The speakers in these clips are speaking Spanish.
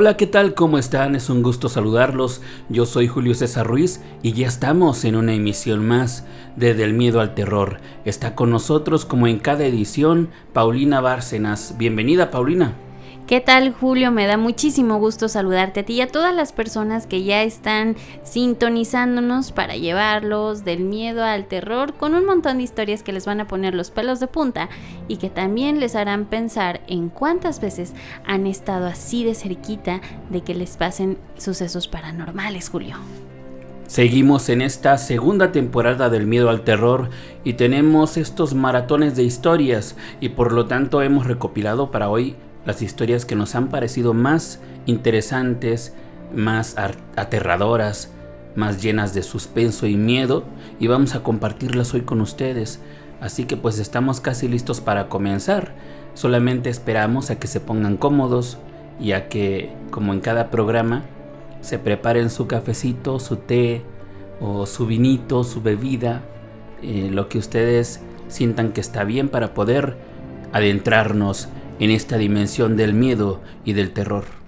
Hola, ¿qué tal? ¿Cómo están? Es un gusto saludarlos. Yo soy Julio César Ruiz y ya estamos en una emisión más de Del Miedo al Terror. Está con nosotros, como en cada edición, Paulina Bárcenas. Bienvenida, Paulina. ¿Qué tal Julio? Me da muchísimo gusto saludarte a ti y a todas las personas que ya están sintonizándonos para llevarlos del miedo al terror con un montón de historias que les van a poner los pelos de punta y que también les harán pensar en cuántas veces han estado así de cerquita de que les pasen sucesos paranormales, Julio. Seguimos en esta segunda temporada del miedo al terror y tenemos estos maratones de historias y por lo tanto hemos recopilado para hoy las historias que nos han parecido más interesantes, más aterradoras, más llenas de suspenso y miedo y vamos a compartirlas hoy con ustedes. Así que pues estamos casi listos para comenzar. Solamente esperamos a que se pongan cómodos y a que, como en cada programa, se preparen su cafecito, su té o su vinito, su bebida, eh, lo que ustedes sientan que está bien para poder adentrarnos en esta dimensión del miedo y del terror.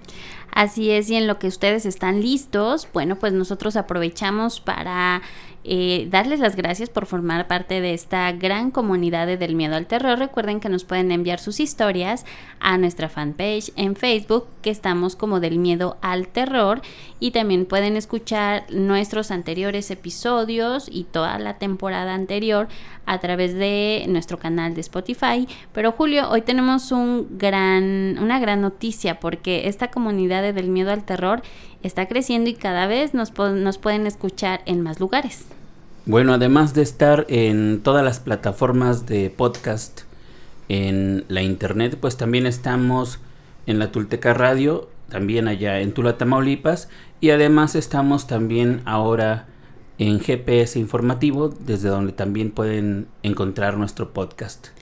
Así es, y en lo que ustedes están listos, bueno, pues nosotros aprovechamos para eh, darles las gracias por formar parte de esta gran comunidad de Del Miedo al Terror. Recuerden que nos pueden enviar sus historias a nuestra fanpage en Facebook, que estamos como Del Miedo al Terror, y también pueden escuchar nuestros anteriores episodios y toda la temporada anterior a través de nuestro canal de Spotify. Pero Julio, hoy tenemos un gran, una gran noticia porque esta comunidad de Del Miedo al Terror está creciendo y cada vez nos, nos pueden escuchar en más lugares. Bueno, además de estar en todas las plataformas de podcast en la internet, pues también estamos en la Tulteca Radio, también allá en Tula, Tamaulipas, y además estamos también ahora en GPS informativo, desde donde también pueden encontrar nuestro podcast.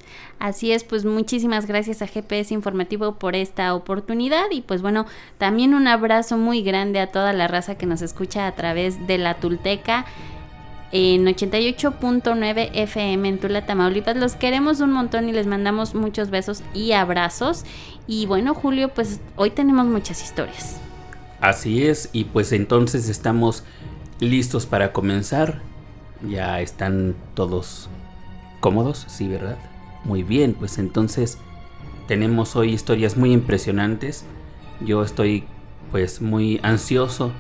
Así es, pues muchísimas gracias a GPS Informativo por esta oportunidad y pues bueno, también un abrazo muy grande a toda la raza que nos escucha a través de la Tulteca en 88.9 FM en Tula, Tamaulipas. Los queremos un montón y les mandamos muchos besos y abrazos. Y bueno, Julio, pues hoy tenemos muchas historias. Así es, y pues entonces estamos listos para comenzar. Ya están todos cómodos, sí, ¿verdad? Muy bien, pues entonces tenemos hoy historias muy impresionantes. Yo estoy pues muy ansioso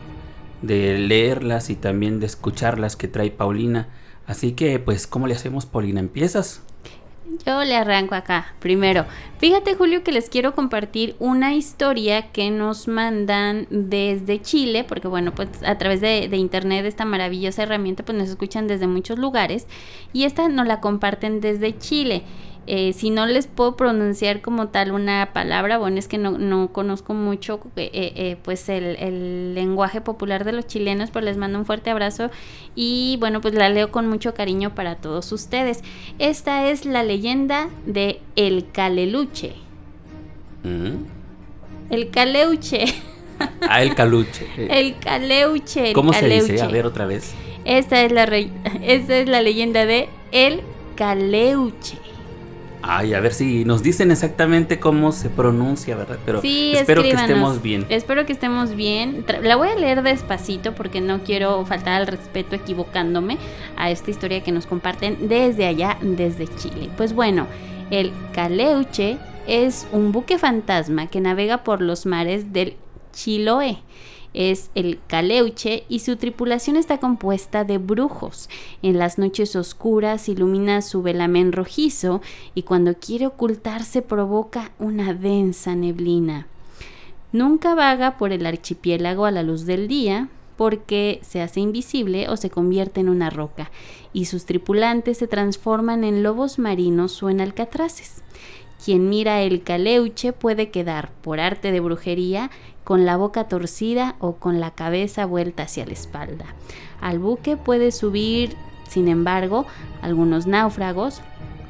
de leerlas y también de escucharlas que trae Paulina. Así que pues, ¿cómo le hacemos, Paulina? ¿Empiezas? Yo le arranco acá. Primero, fíjate Julio que les quiero compartir una historia que nos mandan desde Chile, porque bueno, pues a través de, internet esta maravillosa herramienta pues nos escuchan desde muchos lugares y esta nos la comparten desde Chile. Eh, si no les puedo pronunciar como tal una palabra, bueno, es que no, conozco mucho eh, eh, pues el, lenguaje popular de los chilenos, pero les mando un fuerte abrazo y bueno, pues la leo con mucho cariño para todos ustedes. Esta es la leyenda de El Caleluche. Mm. El Caleuche. Ah, el Caluche. el Caleuche. ¿Cómo se dice? A ver otra vez. Esta es la, esta es la leyenda de El Caleuche. Ay, a ver si nos dicen exactamente cómo se pronuncia, ¿verdad? Pero espero que estemos bien. Espero que estemos bien. La voy a leer despacito porque no quiero faltar al respeto equivocándome a esta historia que nos comparten desde allá, desde Chile. Pues bueno, el Caleuche es un buque fantasma que navega por los mares del Chiloé es el Caleuche y su tripulación está compuesta de brujos. En las noches oscuras ilumina su velamen rojizo y cuando quiere ocultarse provoca una densa neblina. Nunca vaga por el archipiélago a la luz del día porque se hace invisible o se convierte en una roca y sus tripulantes se transforman en lobos marinos o en alcatraces. Quien mira el caleuche puede quedar, por arte de brujería, con la boca torcida o con la cabeza vuelta hacia la espalda. Al buque puede subir, sin embargo, algunos náufragos,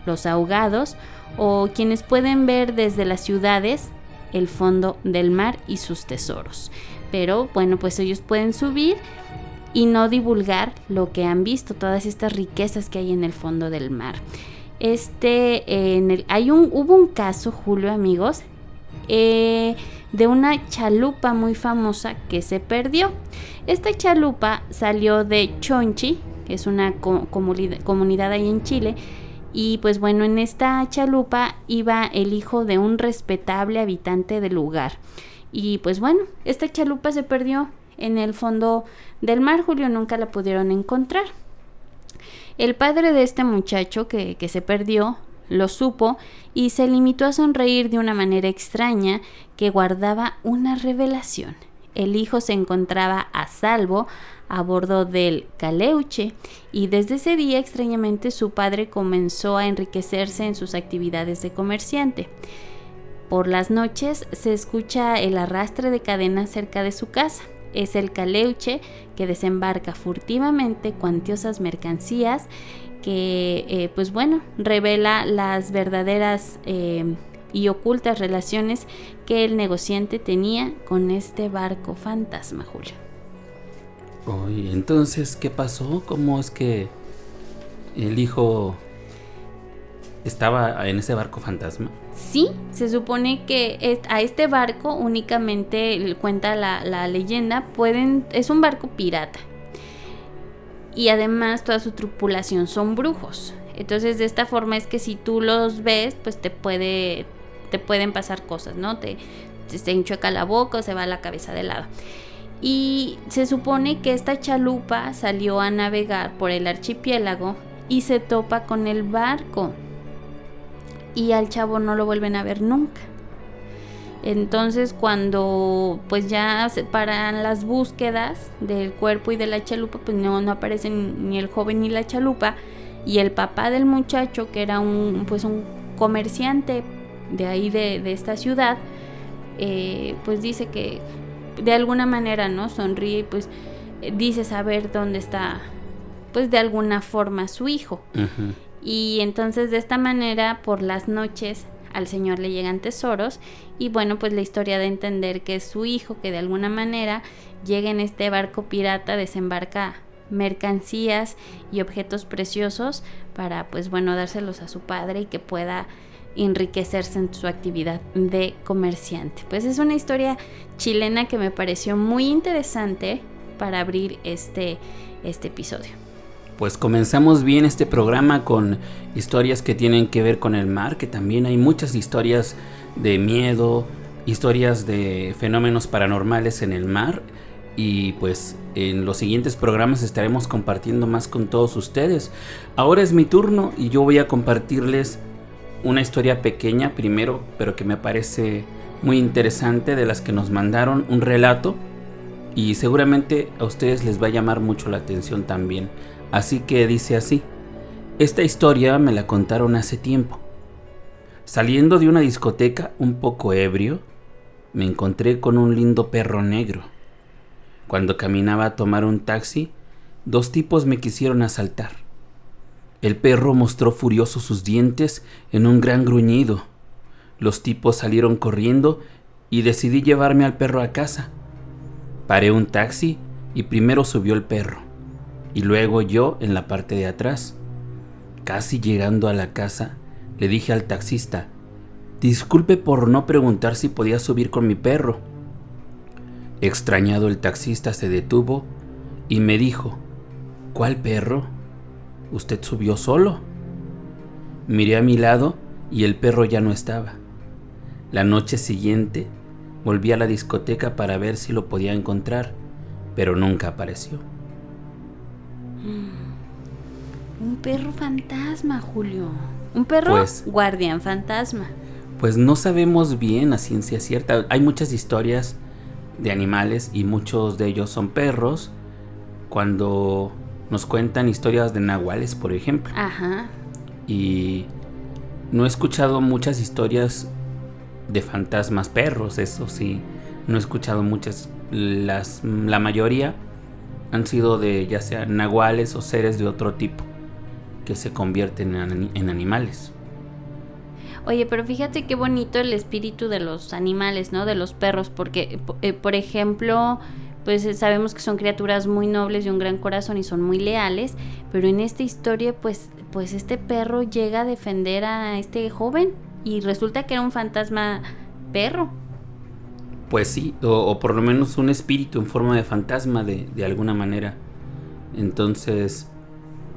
los ahogados o quienes pueden ver desde las ciudades el fondo del mar y sus tesoros. Pero bueno, pues ellos pueden subir y no divulgar lo que han visto, todas estas riquezas que hay en el fondo del mar. Este, en el, hay un, hubo un caso, Julio, amigos, eh, de una chalupa muy famosa que se perdió. Esta chalupa salió de Chonchi, que es una comunidad ahí en Chile, y pues bueno, en esta chalupa iba el hijo de un respetable habitante del lugar. Y pues bueno, esta chalupa se perdió en el fondo del mar, Julio nunca la pudieron encontrar. El padre de este muchacho que, que se perdió lo supo y se limitó a sonreír de una manera extraña que guardaba una revelación. El hijo se encontraba a salvo a bordo del Caleuche y desde ese día extrañamente su padre comenzó a enriquecerse en sus actividades de comerciante. Por las noches se escucha el arrastre de cadenas cerca de su casa. Es el Caleuche que desembarca furtivamente cuantiosas mercancías que, eh, pues bueno, revela las verdaderas eh, y ocultas relaciones que el negociante tenía con este barco fantasma, Julio. Oye, entonces, ¿qué pasó? ¿Cómo es que el hijo estaba en ese barco fantasma? Sí, se supone que a este barco únicamente cuenta la, leyenda, pueden, es un barco pirata. Y además toda su tripulación son brujos. Entonces de esta forma es que si tú los ves, pues te puede, te pueden pasar cosas, ¿no? Te, te enchueca la boca o se va la cabeza de lado. Y se supone que esta chalupa salió a navegar por el archipiélago y se topa con el barco. Y al chavo no lo vuelven a ver nunca. Entonces cuando pues ya se paran las búsquedas del cuerpo y de la chalupa, pues no, no aparecen ni el joven ni la chalupa. Y el papá del muchacho, que era un, pues un comerciante de ahí de, de esta ciudad, eh, pues dice que de alguna manera, ¿no? Sonríe y pues dice saber dónde está, pues de alguna forma su hijo. Y entonces de esta manera, por las noches, al Señor le llegan tesoros y bueno, pues la historia de entender que es su hijo que de alguna manera llega en este barco pirata, desembarca mercancías y objetos preciosos para pues bueno dárselos a su padre y que pueda enriquecerse en su actividad de comerciante. Pues es una historia chilena que me pareció muy interesante para abrir este, este episodio. Pues comenzamos bien este programa con historias que tienen que ver con el mar, que también hay muchas historias de miedo, historias de fenómenos paranormales en el mar y pues en los siguientes programas estaremos compartiendo más con todos ustedes. Ahora es mi turno y yo voy a compartirles una historia pequeña primero, pero que me parece muy interesante de las que nos mandaron, un relato y seguramente a ustedes les va a llamar mucho la atención también. Así que dice así, esta historia me la contaron hace tiempo. Saliendo de una discoteca un poco ebrio, me encontré con un lindo perro negro. Cuando caminaba a tomar un taxi, dos tipos me quisieron asaltar. El perro mostró furioso sus dientes en un gran gruñido. Los tipos salieron corriendo y decidí llevarme al perro a casa. Paré un taxi y primero subió el perro y luego yo en la parte de atrás. Casi llegando a la casa, le dije al taxista, disculpe por no preguntar si podía subir con mi perro. Extrañado el taxista se detuvo y me dijo, ¿cuál perro? ¿Usted subió solo? Miré a mi lado y el perro ya no estaba. La noche siguiente volví a la discoteca para ver si lo podía encontrar, pero nunca apareció. Mm. Un perro fantasma, Julio. Un perro pues, guardián fantasma. Pues no sabemos bien a ciencia cierta. Hay muchas historias de animales y muchos de ellos son perros. Cuando nos cuentan historias de nahuales, por ejemplo. Ajá. Y no he escuchado muchas historias de fantasmas perros, eso sí. No he escuchado muchas. Las, la mayoría han sido de ya sea nahuales o seres de otro tipo que se convierten en, animales. Oye, pero fíjate qué bonito el espíritu de los animales, ¿no? De los perros, porque, eh, por ejemplo, pues eh, sabemos que son criaturas muy nobles y un gran corazón y son muy leales, pero en esta historia pues pues este perro llega a defender a este joven y resulta que era un fantasma perro. Pues sí, o, por lo menos un espíritu en forma de fantasma de, de alguna manera. Entonces,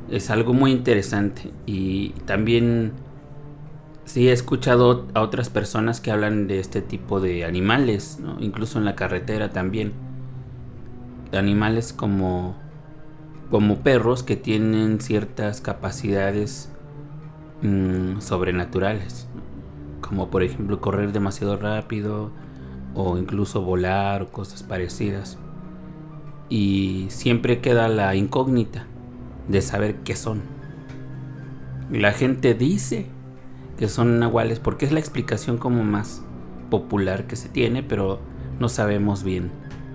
es algo muy interesante. Y también sí he escuchado a otras personas que hablan de este tipo de animales, incluso en la carretera también. Animales como, como perros que tienen ciertas capacidades mm, sobrenaturales, como por ejemplo correr demasiado rápido o incluso volar o cosas parecidas. Y siempre queda la incógnita de saber qué son. La gente dice que son nahuales porque es la explicación como más popular que se tiene, pero no sabemos bien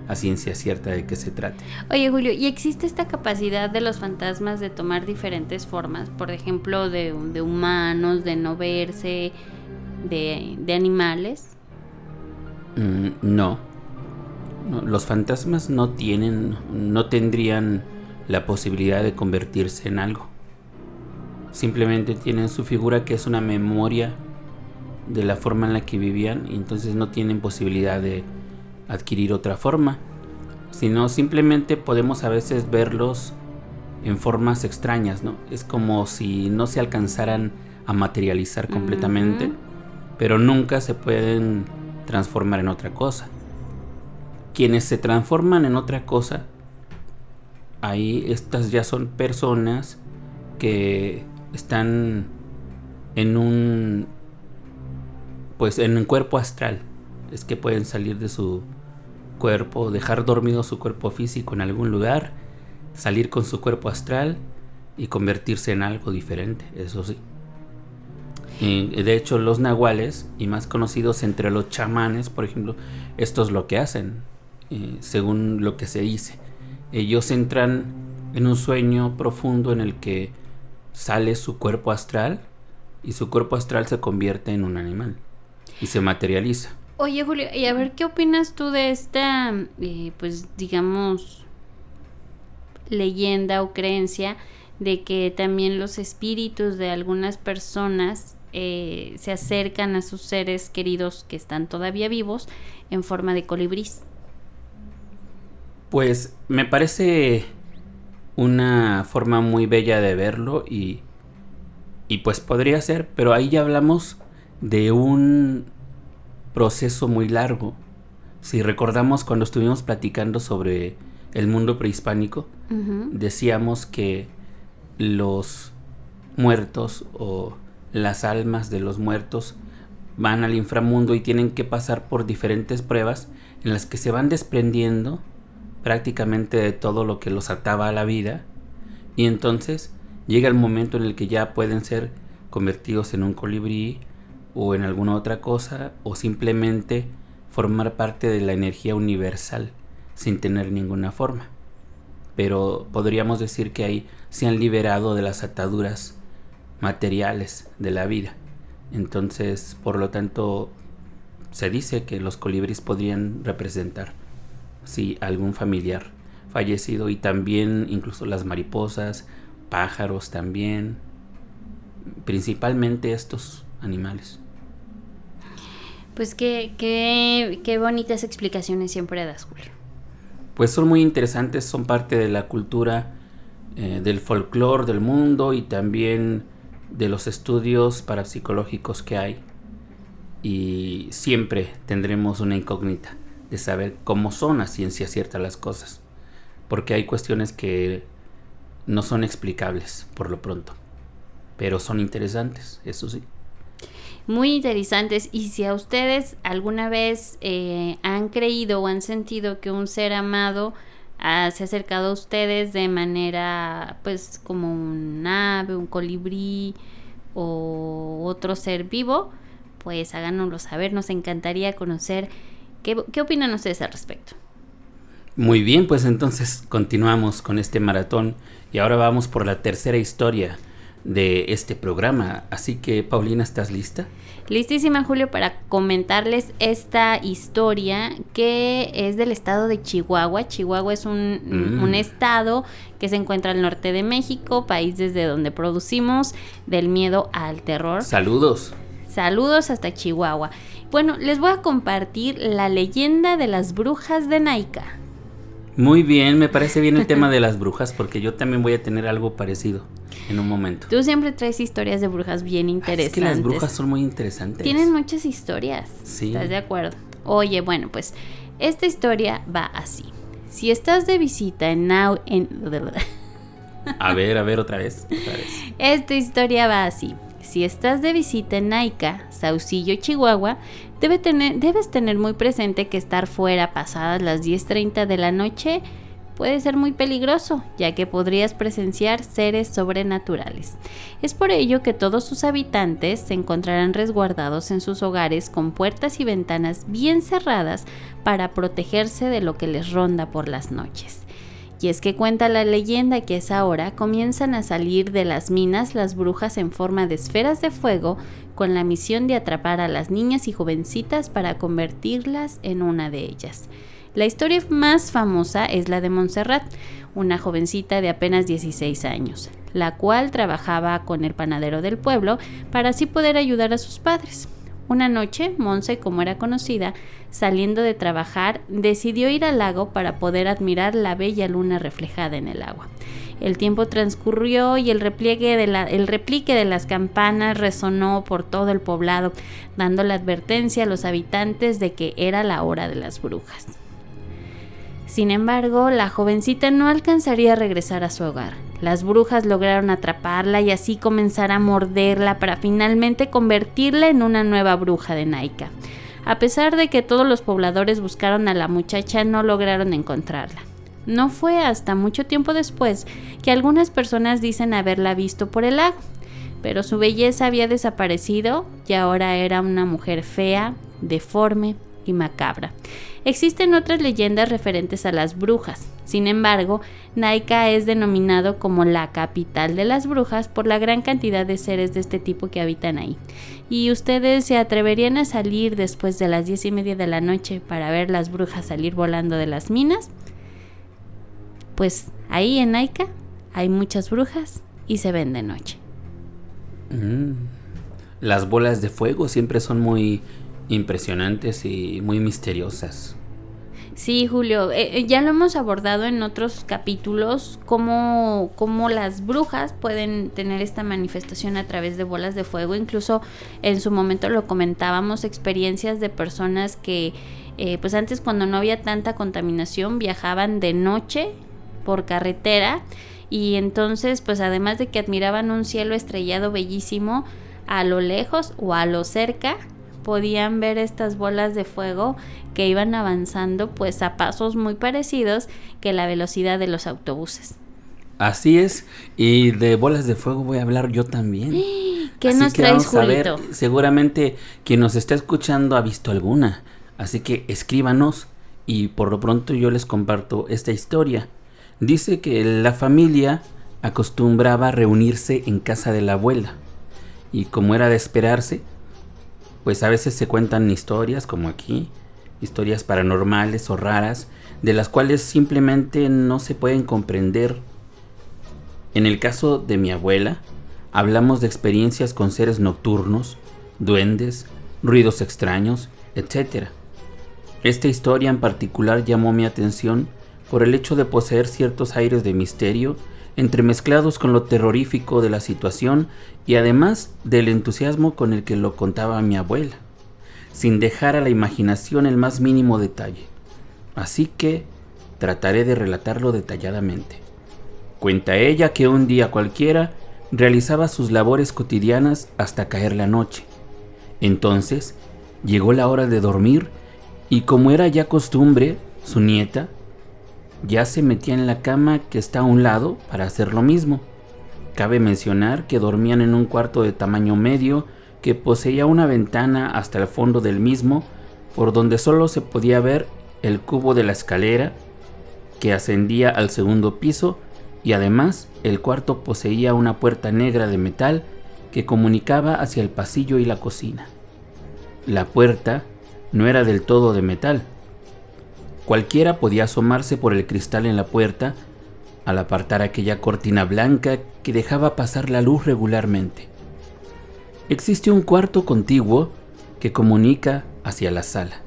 a ciencia cierta de qué se trata. Oye Julio, ¿y existe esta capacidad de los fantasmas de tomar diferentes formas? Por ejemplo, de, humanos, de no verse, de animales. Mm, no. no. Los fantasmas no tienen, no tendrían la posibilidad de convertirse en algo. Simplemente tienen su figura que es una memoria de la forma en la que vivían y entonces no tienen posibilidad de adquirir otra forma, sino simplemente podemos a veces verlos en formas extrañas, ¿no? Es como si no se alcanzaran a materializar completamente, pero nunca se pueden transformar en otra cosa. Quienes se transforman en otra cosa ahí estas ya son personas que están en un pues en un cuerpo astral es que pueden salir de su cuerpo dejar dormido su cuerpo físico en algún lugar salir con su cuerpo astral y convertirse en algo diferente eso sí de hecho los nahuales y más conocidos entre los chamanes por ejemplo esto es lo que hacen eh, según lo que se dice ellos entran en un sueño profundo en el que sale su cuerpo astral y su cuerpo astral se convierte en un animal y se materializa. Oye Julio, y a ver, ¿qué opinas tú de esta, eh, pues digamos, leyenda o creencia de que también los espíritus de algunas personas eh, se acercan a sus seres queridos que están todavía vivos en forma de colibrís? Pues me parece una forma muy bella de verlo y, y pues podría ser, pero ahí ya hablamos de un proceso muy largo. Si recordamos cuando estuvimos platicando sobre el mundo prehispánico, decíamos que los muertos o las almas de los muertos van al inframundo y tienen que pasar por diferentes pruebas en las que se van desprendiendo prácticamente de todo lo que los ataba a la vida y entonces llega el momento en el que ya pueden ser convertidos en un colibrí o en alguna otra cosa o simplemente formar parte de la energía universal sin tener ninguna forma. Pero podríamos decir que ahí se han liberado de las ataduras materiales de la vida. Entonces, por lo tanto, se dice que los colibríes podrían representar sí, algún familiar fallecido y también incluso las mariposas, pájaros también, principalmente estos animales. Pues qué, qué, qué bonitas explicaciones siempre das, Julio. Pues son muy interesantes, son parte de la cultura eh, del folclore del mundo y también de los estudios parapsicológicos que hay. Y siempre tendremos una incógnita de saber cómo son a ciencia cierta las cosas, porque hay cuestiones que no son explicables por lo pronto, pero son interesantes, eso sí. Muy interesantes y si a ustedes alguna vez eh, han creído o han sentido que un ser amado ah, se ha acercado a ustedes de manera pues como un ave, un colibrí o otro ser vivo, pues háganoslo saber, nos encantaría conocer ¿Qué, opinan ustedes al respecto? Muy bien, pues entonces continuamos con este maratón y ahora vamos por la tercera historia de este programa. Así que, Paulina, ¿estás lista? Listísima, Julio, para comentarles esta historia que es del estado de Chihuahua. Chihuahua es un, mm. un, estado que se encuentra al norte de México, país desde donde producimos del miedo al terror. Saludos. Saludos hasta Chihuahua. Bueno, les voy a compartir la leyenda de las brujas de Naika. Muy bien, me parece bien el tema de las brujas porque yo también voy a tener algo parecido en un momento. Tú siempre traes historias de brujas bien interesantes. es que las brujas son muy interesantes. Tienen muchas historias. Sí. ¿Estás de acuerdo? Oye, bueno, pues esta historia va así. Si estás de visita en Now en A ver, a ver otra vez, otra vez. Esta historia va así. Si estás de visita en Naica, Saucillo, Chihuahua, debes tener muy presente que estar fuera pasadas las 10.30 de la noche puede ser muy peligroso, ya que podrías presenciar seres sobrenaturales. Es por ello que todos sus habitantes se encontrarán resguardados en sus hogares con puertas y ventanas bien cerradas para protegerse de lo que les ronda por las noches. Y es que cuenta la leyenda que a esa hora comienzan a salir de las minas las brujas en forma de esferas de fuego con la misión de atrapar a las niñas y jovencitas para convertirlas en una de ellas. La historia más famosa es la de Montserrat, una jovencita de apenas 16 años, la cual trabajaba con el panadero del pueblo para así poder ayudar a sus padres. Una noche, Monse, como era conocida, saliendo de trabajar, decidió ir al lago para poder admirar la bella luna reflejada en el agua. El tiempo transcurrió y el repliegue de la, el replique de las campanas resonó por todo el poblado, dando la advertencia a los habitantes de que era la hora de las brujas. Sin embargo, la jovencita no alcanzaría a regresar a su hogar. Las brujas lograron atraparla y así comenzar a morderla para finalmente convertirla en una nueva bruja de Naika. A pesar de que todos los pobladores buscaron a la muchacha, no lograron encontrarla. No fue hasta mucho tiempo después que algunas personas dicen haberla visto por el lago, pero su belleza había desaparecido y ahora era una mujer fea, deforme y macabra. Existen otras leyendas referentes a las brujas. Sin embargo, Naika es denominado como la capital de las brujas por la gran cantidad de seres de este tipo que habitan ahí. ¿Y ustedes se atreverían a salir después de las diez y media de la noche para ver las brujas salir volando de las minas? Pues ahí en Naika hay muchas brujas y se ven de noche. Mm. Las bolas de fuego siempre son muy impresionantes y muy misteriosas. Sí, Julio, eh, eh, ya lo hemos abordado en otros capítulos, cómo, cómo, las brujas pueden tener esta manifestación a través de bolas de fuego. Incluso en su momento lo comentábamos, experiencias de personas que, eh, pues antes cuando no había tanta contaminación, viajaban de noche por carretera y entonces, pues además de que admiraban un cielo estrellado bellísimo, a lo lejos o a lo cerca, podían ver estas bolas de fuego que iban avanzando pues a pasos muy parecidos que la velocidad de los autobuses. Así es, y de bolas de fuego voy a hablar yo también. ¿Qué nos traes, Julito? seguramente quien nos está escuchando ha visto alguna, así que escríbanos y por lo pronto yo les comparto esta historia. Dice que la familia acostumbraba reunirse en casa de la abuela y como era de esperarse, pues a veces se cuentan historias como aquí, historias paranormales o raras, de las cuales simplemente no se pueden comprender. En el caso de mi abuela, hablamos de experiencias con seres nocturnos, duendes, ruidos extraños, etc. Esta historia en particular llamó mi atención por el hecho de poseer ciertos aires de misterio entremezclados con lo terrorífico de la situación y además del entusiasmo con el que lo contaba mi abuela, sin dejar a la imaginación el más mínimo detalle. Así que trataré de relatarlo detalladamente. Cuenta ella que un día cualquiera realizaba sus labores cotidianas hasta caer la noche. Entonces llegó la hora de dormir y como era ya costumbre, su nieta, ya se metía en la cama que está a un lado para hacer lo mismo. Cabe mencionar que dormían en un cuarto de tamaño medio que poseía una ventana hasta el fondo del mismo, por donde solo se podía ver el cubo de la escalera que ascendía al segundo piso y además el cuarto poseía una puerta negra de metal que comunicaba hacia el pasillo y la cocina. La puerta no era del todo de metal, Cualquiera podía asomarse por el cristal en la puerta al apartar aquella cortina blanca que dejaba pasar la luz regularmente. Existe un cuarto contiguo que comunica hacia la sala,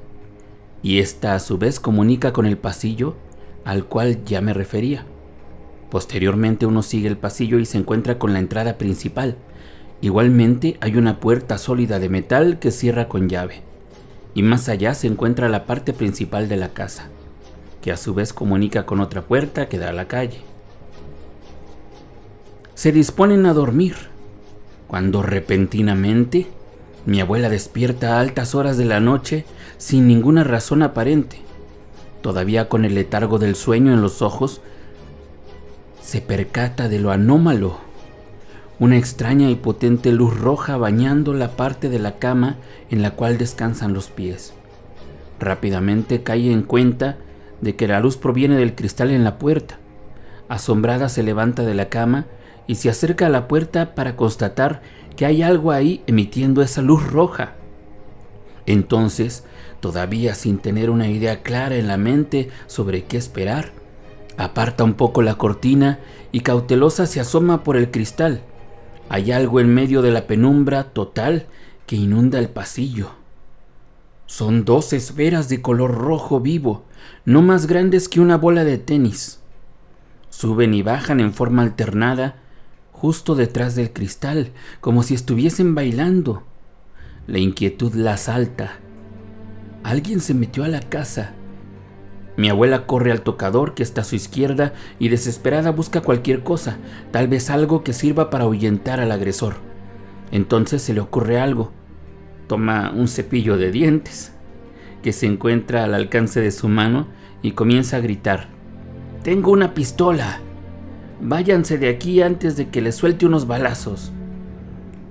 y esta a su vez comunica con el pasillo al cual ya me refería. Posteriormente uno sigue el pasillo y se encuentra con la entrada principal. Igualmente hay una puerta sólida de metal que cierra con llave. Y más allá se encuentra la parte principal de la casa, que a su vez comunica con otra puerta que da a la calle. Se disponen a dormir, cuando repentinamente mi abuela despierta a altas horas de la noche sin ninguna razón aparente. Todavía con el letargo del sueño en los ojos, se percata de lo anómalo. Una extraña y potente luz roja bañando la parte de la cama en la cual descansan los pies. Rápidamente cae en cuenta de que la luz proviene del cristal en la puerta. Asombrada se levanta de la cama y se acerca a la puerta para constatar que hay algo ahí emitiendo esa luz roja. Entonces, todavía sin tener una idea clara en la mente sobre qué esperar, Aparta un poco la cortina y cautelosa se asoma por el cristal. Hay algo en medio de la penumbra total que inunda el pasillo. Son dos esferas de color rojo vivo, no más grandes que una bola de tenis. Suben y bajan en forma alternada justo detrás del cristal, como si estuviesen bailando. La inquietud la asalta. Alguien se metió a la casa mi abuela corre al tocador que está a su izquierda y desesperada busca cualquier cosa, tal vez algo que sirva para ahuyentar al agresor. Entonces se le ocurre algo. Toma un cepillo de dientes que se encuentra al alcance de su mano y comienza a gritar. Tengo una pistola. Váyanse de aquí antes de que le suelte unos balazos.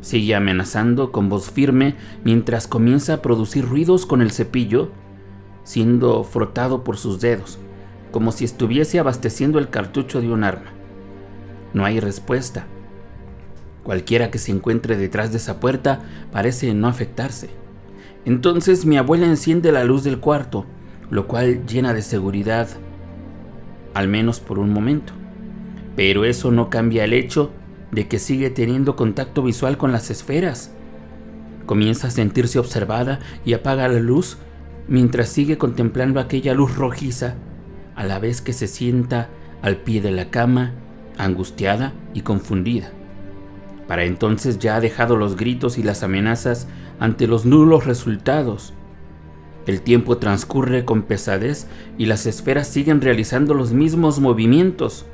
Sigue amenazando con voz firme mientras comienza a producir ruidos con el cepillo siendo frotado por sus dedos, como si estuviese abasteciendo el cartucho de un arma. No hay respuesta. Cualquiera que se encuentre detrás de esa puerta parece no afectarse. Entonces mi abuela enciende la luz del cuarto, lo cual llena de seguridad, al menos por un momento. Pero eso no cambia el hecho de que sigue teniendo contacto visual con las esferas. Comienza a sentirse observada y apaga la luz mientras sigue contemplando aquella luz rojiza, a la vez que se sienta al pie de la cama, angustiada y confundida. Para entonces ya ha dejado los gritos y las amenazas ante los nulos resultados. El tiempo transcurre con pesadez y las esferas siguen realizando los mismos movimientos,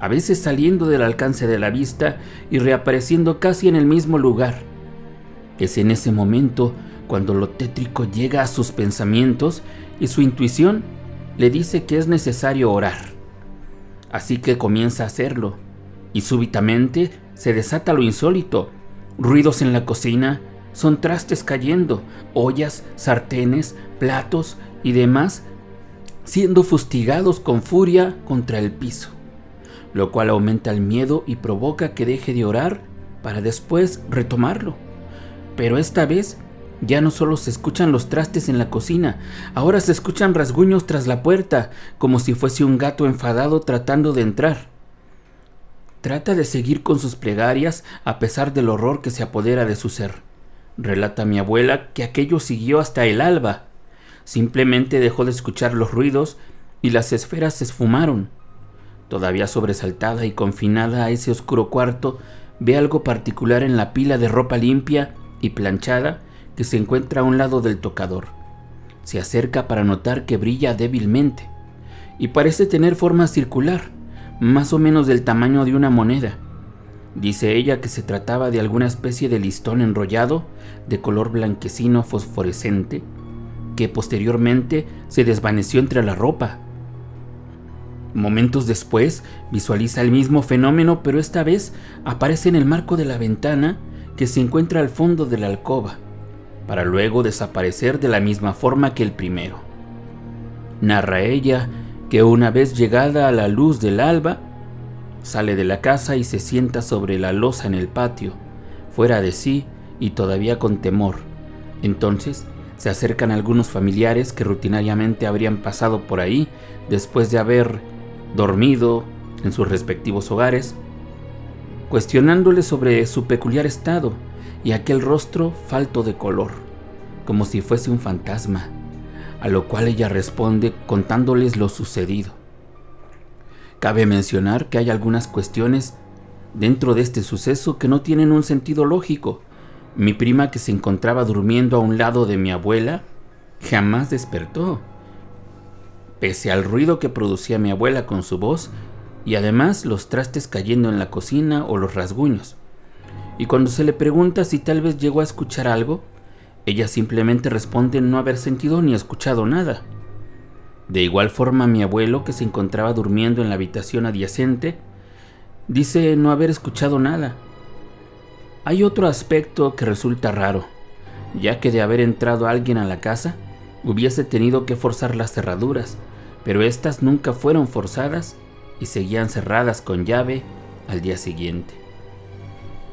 a veces saliendo del alcance de la vista y reapareciendo casi en el mismo lugar. Es en ese momento cuando lo tétrico llega a sus pensamientos y su intuición le dice que es necesario orar. Así que comienza a hacerlo, y súbitamente se desata lo insólito. Ruidos en la cocina, son trastes cayendo, ollas, sartenes, platos y demás siendo fustigados con furia contra el piso, lo cual aumenta el miedo y provoca que deje de orar para después retomarlo. Pero esta vez ya no solo se escuchan los trastes en la cocina, ahora se escuchan rasguños tras la puerta, como si fuese un gato enfadado tratando de entrar. Trata de seguir con sus plegarias a pesar del horror que se apodera de su ser. Relata mi abuela que aquello siguió hasta el alba. Simplemente dejó de escuchar los ruidos y las esferas se esfumaron. Todavía sobresaltada y confinada a ese oscuro cuarto, ve algo particular en la pila de ropa limpia y planchada que se encuentra a un lado del tocador. Se acerca para notar que brilla débilmente y parece tener forma circular, más o menos del tamaño de una moneda. Dice ella que se trataba de alguna especie de listón enrollado de color blanquecino fosforescente que posteriormente se desvaneció entre la ropa. Momentos después visualiza el mismo fenómeno, pero esta vez aparece en el marco de la ventana que se encuentra al fondo de la alcoba para luego desaparecer de la misma forma que el primero. Narra ella que una vez llegada a la luz del alba, sale de la casa y se sienta sobre la losa en el patio, fuera de sí y todavía con temor. Entonces se acercan algunos familiares que rutinariamente habrían pasado por ahí después de haber dormido en sus respectivos hogares, cuestionándole sobre su peculiar estado y aquel rostro falto de color, como si fuese un fantasma, a lo cual ella responde contándoles lo sucedido. Cabe mencionar que hay algunas cuestiones dentro de este suceso que no tienen un sentido lógico. Mi prima que se encontraba durmiendo a un lado de mi abuela jamás despertó, pese al ruido que producía mi abuela con su voz y además los trastes cayendo en la cocina o los rasguños. Y cuando se le pregunta si tal vez llegó a escuchar algo, ella simplemente responde no haber sentido ni escuchado nada. De igual forma mi abuelo, que se encontraba durmiendo en la habitación adyacente, dice no haber escuchado nada. Hay otro aspecto que resulta raro, ya que de haber entrado alguien a la casa, hubiese tenido que forzar las cerraduras, pero estas nunca fueron forzadas y seguían cerradas con llave al día siguiente.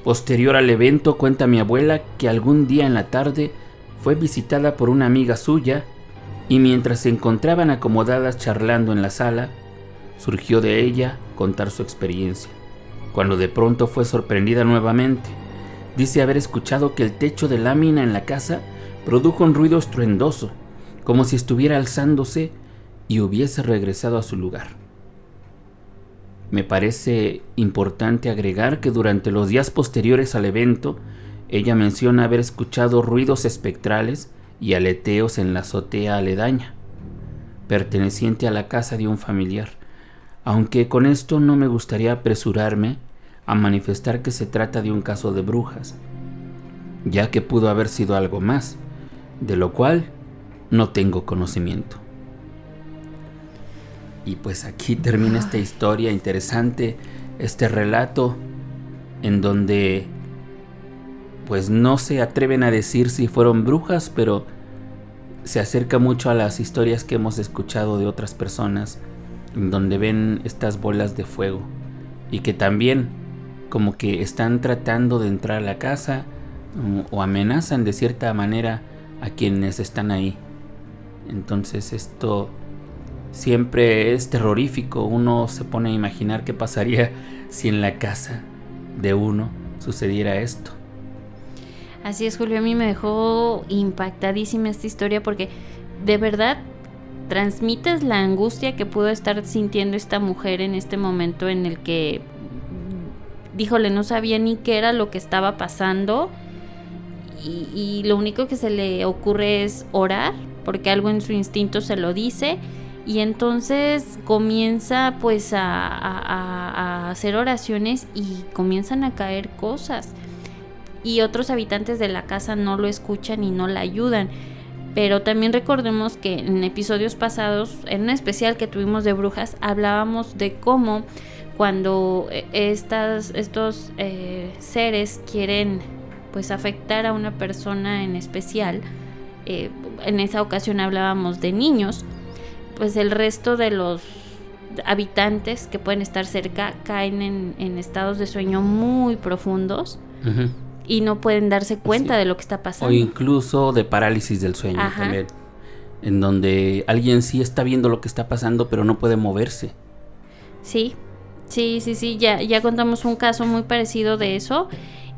Posterior al evento cuenta mi abuela que algún día en la tarde fue visitada por una amiga suya y mientras se encontraban acomodadas charlando en la sala, surgió de ella contar su experiencia, cuando de pronto fue sorprendida nuevamente. Dice haber escuchado que el techo de lámina en la casa produjo un ruido estruendoso, como si estuviera alzándose y hubiese regresado a su lugar. Me parece importante agregar que durante los días posteriores al evento, ella menciona haber escuchado ruidos espectrales y aleteos en la azotea aledaña, perteneciente a la casa de un familiar, aunque con esto no me gustaría apresurarme a manifestar que se trata de un caso de brujas, ya que pudo haber sido algo más, de lo cual no tengo conocimiento. Y pues aquí termina esta historia interesante, este relato en donde pues no se atreven a decir si fueron brujas, pero se acerca mucho a las historias que hemos escuchado de otras personas, donde ven estas bolas de fuego y que también como que están tratando de entrar a la casa mm, o amenazan de cierta manera a quienes están ahí. Entonces esto siempre es terrorífico, uno se pone a imaginar qué pasaría si en la casa de uno sucediera esto. Así es, Julio, a mí me dejó impactadísima esta historia porque de verdad transmites la angustia que pudo estar sintiendo esta mujer en este momento en el que, díjole, no sabía ni qué era lo que estaba pasando y, y lo único que se le ocurre es orar porque algo en su instinto se lo dice y entonces comienza pues a, hacer oraciones y comienzan a caer cosas y otros habitantes de la casa no lo escuchan y no la ayudan. Pero también recordemos que en episodios pasados, en un especial que tuvimos de brujas, hablábamos de cómo cuando eh, estas, estos eh, seres quieren pues afectar a una persona en especial, eh, en esa ocasión hablábamos de niños, pues el resto de los habitantes que pueden estar cerca caen en, estados de sueño muy profundos y no pueden darse cuenta de lo que está pasando. O incluso de parálisis del sueño también. En donde alguien sí está viendo lo que está pasando, pero no puede moverse. Sí, sí, sí, sí. Ya, ya contamos un caso muy parecido de eso.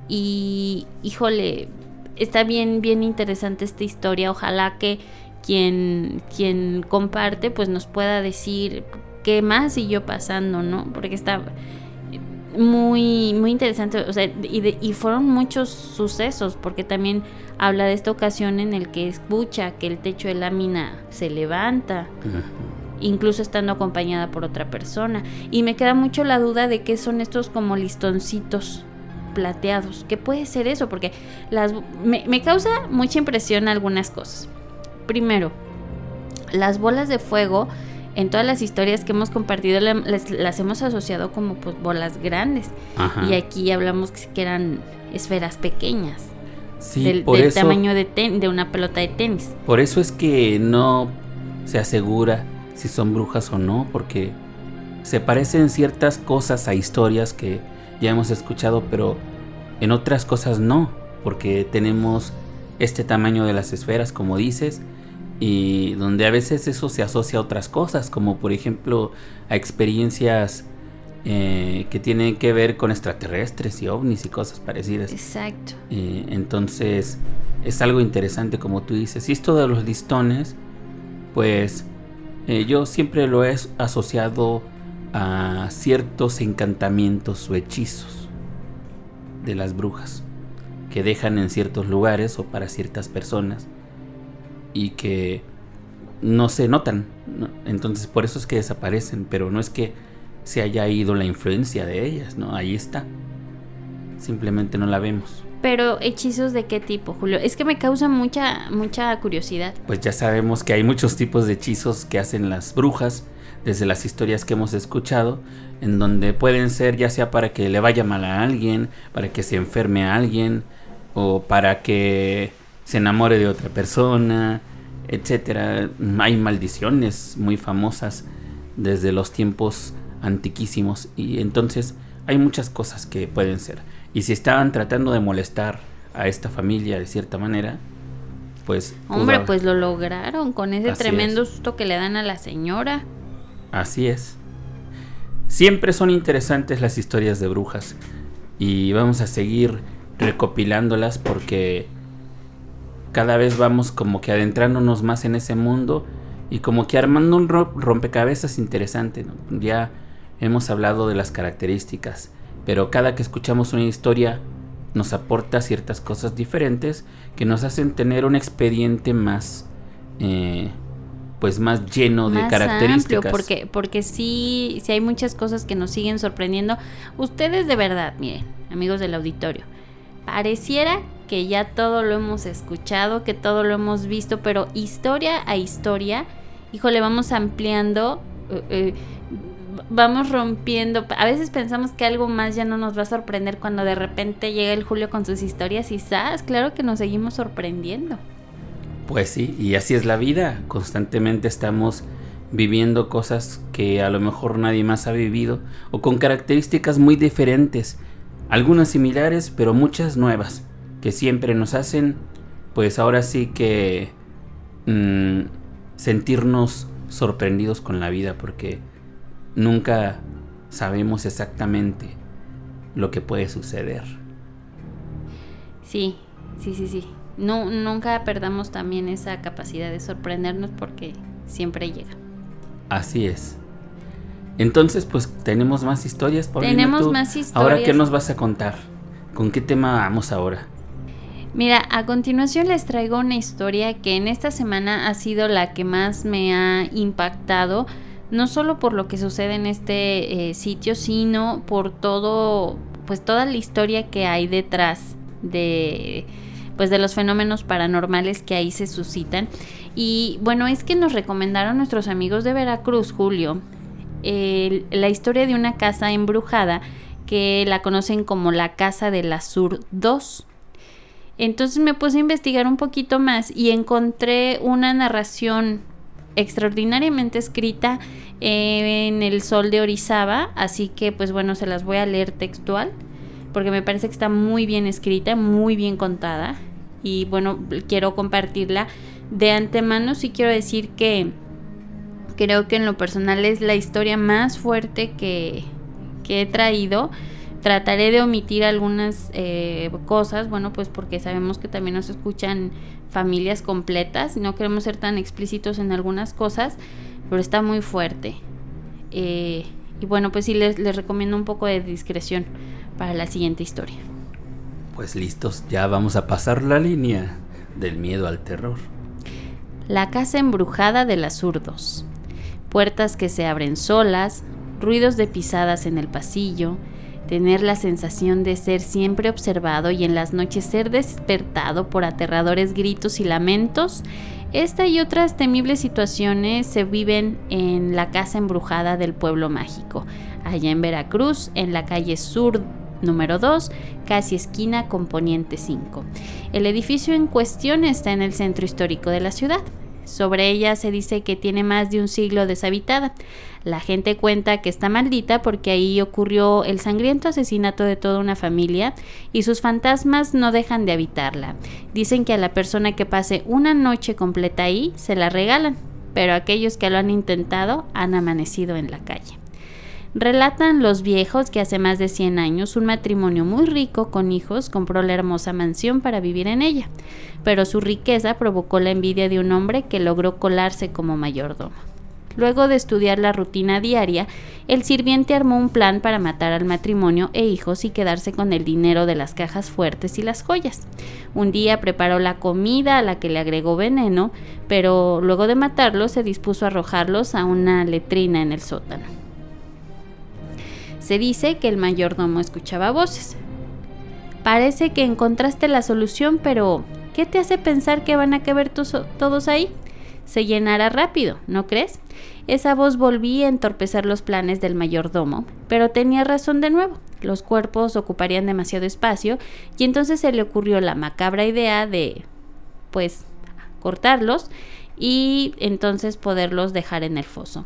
Y, híjole, está bien, bien interesante esta historia. Ojalá que quien, quien comparte, pues nos pueda decir qué más siguió pasando, ¿no? Porque está muy, muy interesante, o sea, y, y, fueron muchos sucesos, porque también habla de esta ocasión en el que escucha que el techo de lámina se levanta, incluso estando acompañada por otra persona. Y me queda mucho la duda de qué son estos como listoncitos plateados, ¿qué puede ser eso? Porque las, me, me causa mucha impresión algunas cosas. Primero, las bolas de fuego en todas las historias que hemos compartido las, hemos asociado como pues, bolas grandes. Y aquí hablamos que eran esferas pequeñas. Sí, del, tamaño de, de una pelota de tenis. Por eso es que no se asegura si son brujas o no, porque se parecen ciertas cosas a historias que ya hemos escuchado, pero en otras cosas no, porque tenemos este tamaño de las esferas, como dices, y donde a veces eso se asocia a otras cosas, como por ejemplo a experiencias eh, que tienen que ver con extraterrestres y ovnis y cosas parecidas. Exacto. Eh, entonces es algo interesante como tú dices. Y esto de los listones, pues eh, yo siempre lo he asociado a ciertos encantamientos o hechizos de las brujas que dejan en ciertos lugares o para ciertas personas y que no se notan. Entonces por eso es que desaparecen, pero no es que se haya ido la influencia de ellas, ¿no? Ahí está. Simplemente no la vemos. Pero hechizos de qué tipo, Julio? Es que me causa mucha mucha curiosidad. Pues ya sabemos que hay muchos tipos de hechizos que hacen las brujas desde las historias que hemos escuchado, en donde pueden ser ya sea para que le vaya mal a alguien, para que se enferme a alguien o para que se enamore de otra persona, etcétera. Hay maldiciones muy famosas desde los tiempos antiquísimos y entonces hay muchas cosas que pueden ser. Y si estaban tratando de molestar a esta familia de cierta manera, pues... Hombre, pues lo lograron con ese tremendo susto que le dan a la señora. Así es. Siempre son interesantes las historias de brujas y vamos a seguir recopilándolas porque cada vez vamos como que adentrándonos más en ese mundo y como que armando un rompecabezas interesante. Ya hemos hablado de las características, pero cada que escuchamos una historia nos aporta ciertas cosas diferentes que nos hacen tener un expediente más... Eh, pues más lleno de características. porque, porque sí, sí hay muchas cosas que nos siguen sorprendiendo. Ustedes de verdad, miren, amigos del auditorio, pareciera que ya todo lo hemos escuchado, que todo lo hemos visto, pero historia a historia, híjole, vamos ampliando, eh, eh, vamos rompiendo. A veces pensamos que algo más ya no nos va a sorprender cuando de repente llega el Julio con sus historias y ¡zas! Claro que nos seguimos sorprendiendo. Pues sí, y así es la vida. Constantemente estamos viviendo cosas que a lo mejor nadie más ha vivido o con características muy diferentes, algunas similares pero muchas nuevas que siempre nos hacen, pues ahora sí que mm, sentirnos sorprendidos con la vida porque nunca sabemos exactamente lo que puede suceder. Sí, sí, sí, sí. No, nunca perdamos también esa capacidad de sorprendernos porque siempre llega. Así es. Entonces, pues tenemos más historias. por Tenemos más historias. Ahora, ¿qué nos vas a contar? ¿Con qué tema vamos ahora? Mira, a continuación les traigo una historia que en esta semana ha sido la que más me ha impactado, no solo por lo que sucede en este eh, sitio, sino por todo, pues toda la historia que hay detrás de pues de los fenómenos paranormales que ahí se suscitan. Y bueno, es que nos recomendaron nuestros amigos de Veracruz, Julio, la historia de una casa embrujada que la conocen como la Casa de la Sur 2. Entonces me puse a investigar un poquito más y encontré una narración extraordinariamente escrita en el sol de Orizaba, así que pues bueno, se las voy a leer textual porque me parece que está muy bien escrita, muy bien contada y bueno, quiero compartirla de antemano. Sí quiero decir que creo que en lo personal es la historia más fuerte que, que he traído Trataré de omitir algunas eh, cosas, bueno, pues porque sabemos que también nos escuchan familias completas, no queremos ser tan explícitos en algunas cosas, pero está muy fuerte. Eh, y bueno, pues sí les, les recomiendo un poco de discreción para la siguiente historia. Pues listos, ya vamos a pasar la línea del miedo al terror. La casa embrujada de las zurdos. Puertas que se abren solas, ruidos de pisadas en el pasillo, tener la sensación de ser siempre observado y en las noches ser despertado por aterradores gritos y lamentos, esta y otras temibles situaciones se viven en la casa embrujada del pueblo mágico, allá en Veracruz, en la calle sur número 2, casi esquina con Poniente 5. El edificio en cuestión está en el centro histórico de la ciudad. Sobre ella se dice que tiene más de un siglo deshabitada. La gente cuenta que está maldita porque ahí ocurrió el sangriento asesinato de toda una familia y sus fantasmas no dejan de habitarla. Dicen que a la persona que pase una noche completa ahí se la regalan, pero aquellos que lo han intentado han amanecido en la calle. Relatan los viejos que hace más de 100 años un matrimonio muy rico con hijos compró la hermosa mansión para vivir en ella, pero su riqueza provocó la envidia de un hombre que logró colarse como mayordomo. Luego de estudiar la rutina diaria, el sirviente armó un plan para matar al matrimonio e hijos y quedarse con el dinero de las cajas fuertes y las joyas. Un día preparó la comida a la que le agregó veneno, pero luego de matarlos se dispuso a arrojarlos a una letrina en el sótano. Se dice que el mayordomo escuchaba voces. Parece que encontraste la solución, pero ¿qué te hace pensar que van a caber todos ahí? Se llenará rápido, ¿no crees? Esa voz volvía a entorpecer los planes del mayordomo, pero tenía razón de nuevo. Los cuerpos ocuparían demasiado espacio y entonces se le ocurrió la macabra idea de, pues, cortarlos y entonces poderlos dejar en el foso.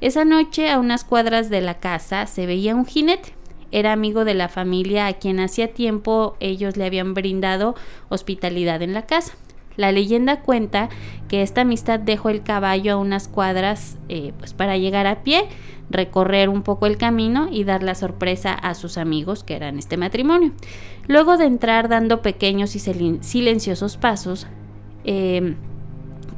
Esa noche, a unas cuadras de la casa, se veía un jinete. Era amigo de la familia a quien hacía tiempo ellos le habían brindado hospitalidad en la casa. La leyenda cuenta que esta amistad dejó el caballo a unas cuadras eh, pues para llegar a pie, recorrer un poco el camino y dar la sorpresa a sus amigos que eran este matrimonio. Luego de entrar dando pequeños y silenciosos pasos, eh,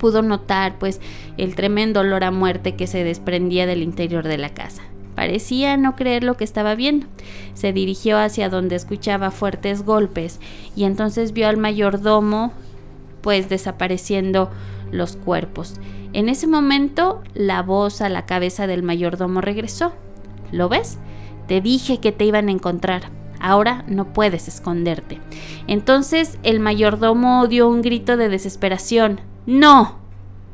pudo notar pues el tremendo olor a muerte que se desprendía del interior de la casa. Parecía no creer lo que estaba viendo. Se dirigió hacia donde escuchaba fuertes golpes y entonces vio al mayordomo pues desapareciendo los cuerpos. En ese momento la voz a la cabeza del mayordomo regresó. ¿Lo ves? Te dije que te iban a encontrar. Ahora no puedes esconderte. Entonces el mayordomo dio un grito de desesperación. No,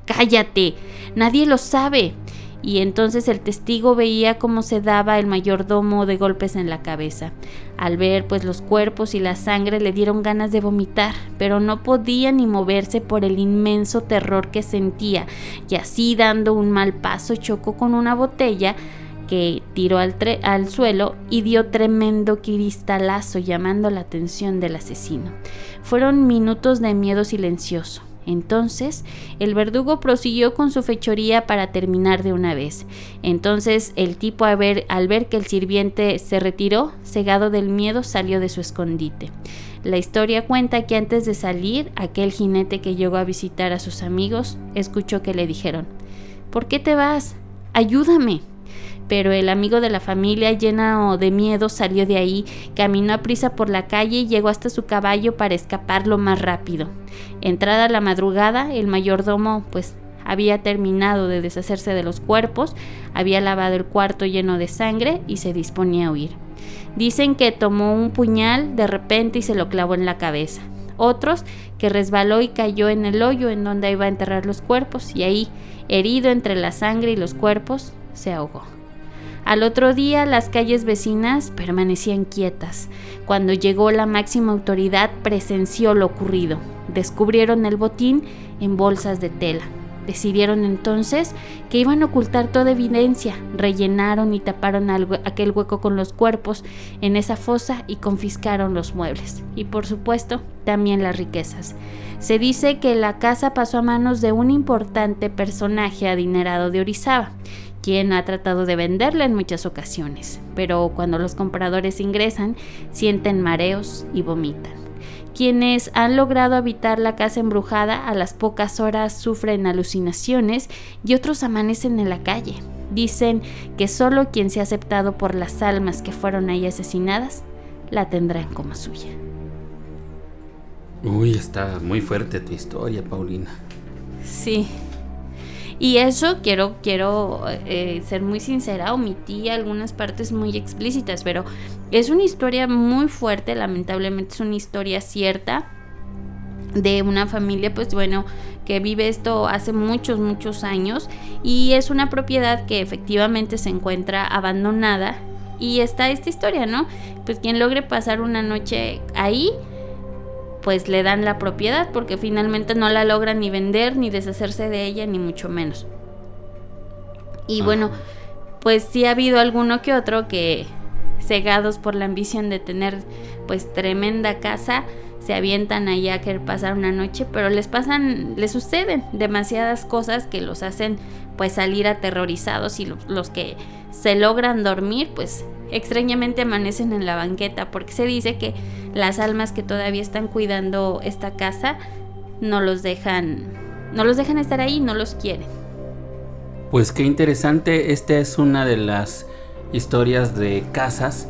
cállate, nadie lo sabe. Y entonces el testigo veía cómo se daba el mayordomo de golpes en la cabeza. Al ver pues los cuerpos y la sangre le dieron ganas de vomitar, pero no podía ni moverse por el inmenso terror que sentía, y así dando un mal paso chocó con una botella que tiró al, suelo y dio tremendo cristalazo llamando la atención del asesino. Fueron minutos de miedo silencioso. Entonces el verdugo prosiguió con su fechoría para terminar de una vez. Entonces el tipo al ver, al ver que el sirviente se retiró, cegado del miedo, salió de su escondite. La historia cuenta que antes de salir, aquel jinete que llegó a visitar a sus amigos escuchó que le dijeron, ¿Por qué te vas? Ayúdame pero el amigo de la familia, lleno de miedo, salió de ahí, caminó a prisa por la calle y llegó hasta su caballo para escapar lo más rápido. Entrada la madrugada, el mayordomo, pues había terminado de deshacerse de los cuerpos, había lavado el cuarto lleno de sangre y se disponía a huir. Dicen que tomó un puñal de repente y se lo clavó en la cabeza. Otros que resbaló y cayó en el hoyo en donde iba a enterrar los cuerpos y ahí, herido entre la sangre y los cuerpos, se ahogó. Al otro día las calles vecinas permanecían quietas. Cuando llegó la máxima autoridad presenció lo ocurrido. Descubrieron el botín en bolsas de tela. Decidieron entonces que iban a ocultar toda evidencia, rellenaron y taparon aquel hueco con los cuerpos en esa fosa y confiscaron los muebles y por supuesto también las riquezas. Se dice que la casa pasó a manos de un importante personaje adinerado de Orizaba quien ha tratado de venderla en muchas ocasiones, pero cuando los compradores ingresan sienten mareos y vomitan. Quienes han logrado habitar la casa embrujada a las pocas horas sufren alucinaciones y otros amanecen en la calle. Dicen que solo quien se ha aceptado por las almas que fueron ahí asesinadas la tendrán como suya. Uy, está muy fuerte tu historia, Paulina. Sí, y eso quiero, quiero eh, ser muy sincera, omití algunas partes muy explícitas, pero es una historia muy fuerte, lamentablemente es una historia cierta de una familia, pues bueno, que vive esto hace muchos, muchos años y es una propiedad que efectivamente se encuentra abandonada y está esta historia, ¿no? Pues quien logre pasar una noche ahí, pues le dan la propiedad porque finalmente no la logran ni vender ni deshacerse de ella ni mucho menos. Y bueno, pues sí ha habido alguno que otro que cegados por la ambición de tener pues tremenda casa se avientan allá a querer pasar una noche, pero les pasan, les suceden demasiadas cosas que los hacen pues salir aterrorizados y los, los que se logran dormir, pues extrañamente amanecen en la banqueta, porque se dice que las almas que todavía están cuidando esta casa no los dejan, no los dejan estar ahí, no los quieren. Pues qué interesante, esta es una de las historias de casas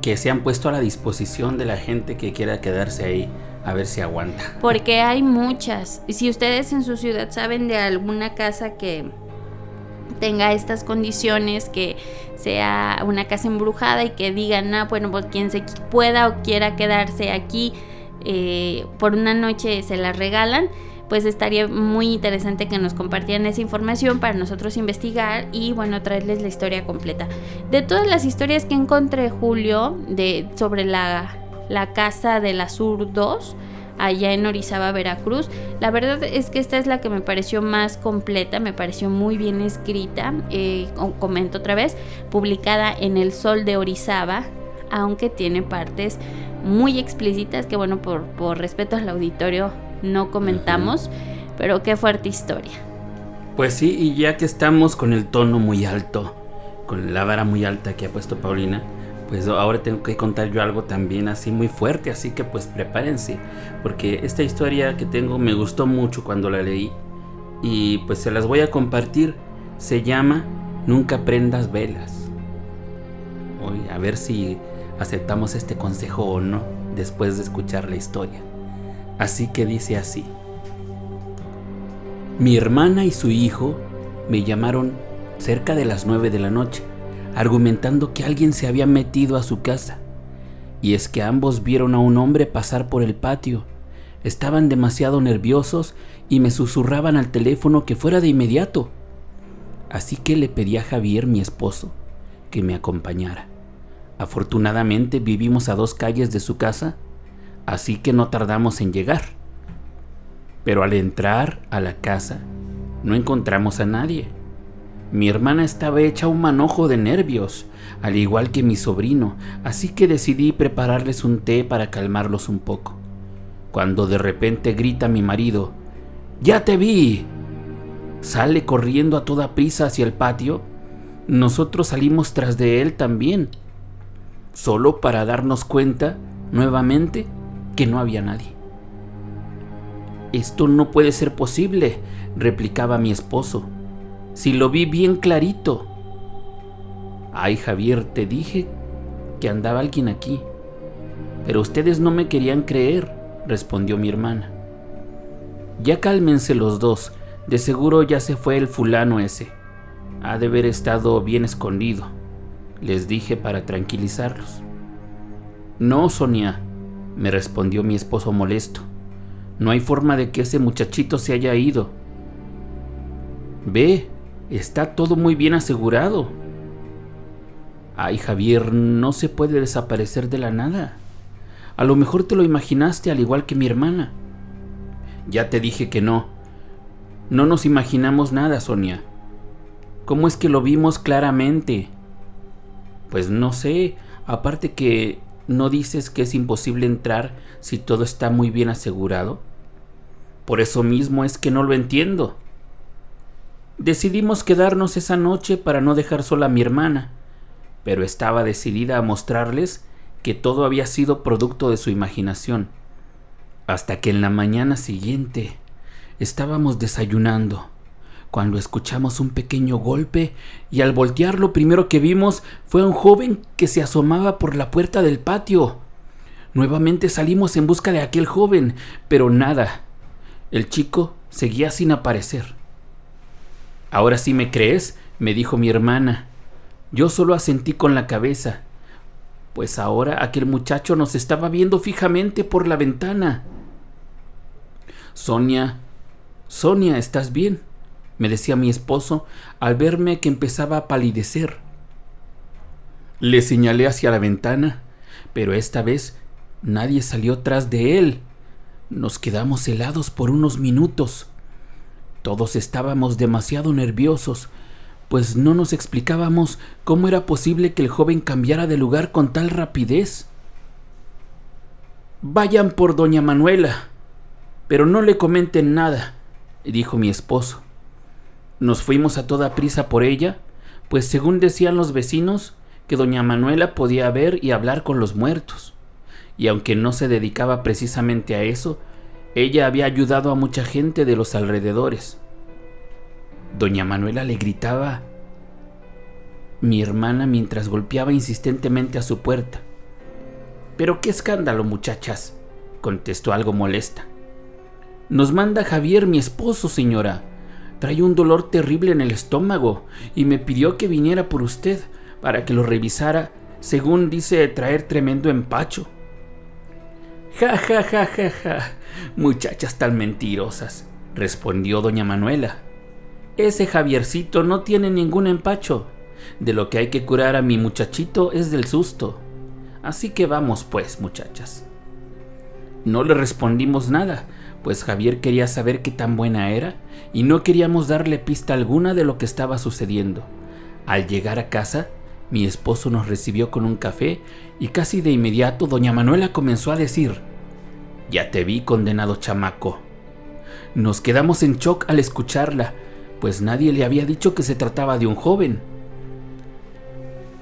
que se han puesto a la disposición de la gente que quiera quedarse ahí a ver si aguanta. Porque hay muchas. Si ustedes en su ciudad saben de alguna casa que tenga estas condiciones, que sea una casa embrujada y que digan, ah, bueno, pues quien se pueda o quiera quedarse aquí eh, por una noche se la regalan, pues estaría muy interesante que nos compartieran esa información para nosotros investigar y bueno, traerles la historia completa. De todas las historias que encontré, Julio, de, sobre la, la casa de la Sur 2, allá en Orizaba, Veracruz. La verdad es que esta es la que me pareció más completa, me pareció muy bien escrita, eh, comento otra vez, publicada en El Sol de Orizaba, aunque tiene partes muy explícitas que bueno, por, por respeto al auditorio no comentamos, pero qué fuerte historia. Pues sí, y ya que estamos con el tono muy alto, con la vara muy alta que ha puesto Paulina, pues ahora tengo que contar yo algo también así muy fuerte, así que pues prepárense, porque esta historia que tengo me gustó mucho cuando la leí y pues se las voy a compartir. Se llama Nunca prendas velas. Hoy a ver si aceptamos este consejo o no después de escuchar la historia. Así que dice así. Mi hermana y su hijo me llamaron cerca de las nueve de la noche, argumentando que alguien se había metido a su casa. Y es que ambos vieron a un hombre pasar por el patio. Estaban demasiado nerviosos y me susurraban al teléfono que fuera de inmediato. Así que le pedí a Javier, mi esposo, que me acompañara. Afortunadamente vivimos a dos calles de su casa así que no tardamos en llegar. Pero al entrar a la casa, no encontramos a nadie. Mi hermana estaba hecha un manojo de nervios, al igual que mi sobrino, así que decidí prepararles un té para calmarlos un poco. Cuando de repente grita mi marido, ¡Ya te vi! Sale corriendo a toda prisa hacia el patio. Nosotros salimos tras de él también, solo para darnos cuenta, nuevamente, que no había nadie. Esto no puede ser posible, replicaba mi esposo, si lo vi bien clarito. Ay, Javier, te dije que andaba alguien aquí, pero ustedes no me querían creer, respondió mi hermana. Ya cálmense los dos, de seguro ya se fue el fulano ese. Ha de haber estado bien escondido, les dije para tranquilizarlos. No, Sonia, me respondió mi esposo molesto. No hay forma de que ese muchachito se haya ido. Ve, está todo muy bien asegurado. Ay, Javier, no se puede desaparecer de la nada. A lo mejor te lo imaginaste al igual que mi hermana. Ya te dije que no. No nos imaginamos nada, Sonia. ¿Cómo es que lo vimos claramente? Pues no sé, aparte que ¿No dices que es imposible entrar si todo está muy bien asegurado? Por eso mismo es que no lo entiendo. Decidimos quedarnos esa noche para no dejar sola a mi hermana, pero estaba decidida a mostrarles que todo había sido producto de su imaginación. Hasta que en la mañana siguiente estábamos desayunando cuando escuchamos un pequeño golpe y al voltear lo primero que vimos fue un joven que se asomaba por la puerta del patio. Nuevamente salimos en busca de aquel joven, pero nada. El chico seguía sin aparecer. Ahora sí me crees, me dijo mi hermana. Yo solo asentí con la cabeza, pues ahora aquel muchacho nos estaba viendo fijamente por la ventana. Sonia, Sonia, ¿estás bien? me decía mi esposo al verme que empezaba a palidecer. Le señalé hacia la ventana, pero esta vez nadie salió tras de él. Nos quedamos helados por unos minutos. Todos estábamos demasiado nerviosos, pues no nos explicábamos cómo era posible que el joven cambiara de lugar con tal rapidez. Vayan por doña Manuela, pero no le comenten nada, dijo mi esposo. Nos fuimos a toda prisa por ella, pues según decían los vecinos, que doña Manuela podía ver y hablar con los muertos. Y aunque no se dedicaba precisamente a eso, ella había ayudado a mucha gente de los alrededores. Doña Manuela le gritaba mi hermana mientras golpeaba insistentemente a su puerta. Pero qué escándalo, muchachas, contestó algo molesta. Nos manda Javier, mi esposo, señora. Trae un dolor terrible en el estómago y me pidió que viniera por usted para que lo revisara, según dice traer tremendo empacho. Ja, ja, ja, ja, ja. Muchachas tan mentirosas, respondió doña Manuela. Ese Javiercito no tiene ningún empacho. De lo que hay que curar a mi muchachito es del susto. Así que vamos pues, muchachas. No le respondimos nada, pues Javier quería saber qué tan buena era y no queríamos darle pista alguna de lo que estaba sucediendo. Al llegar a casa, mi esposo nos recibió con un café y casi de inmediato doña Manuela comenzó a decir, Ya te vi, condenado chamaco. Nos quedamos en shock al escucharla, pues nadie le había dicho que se trataba de un joven.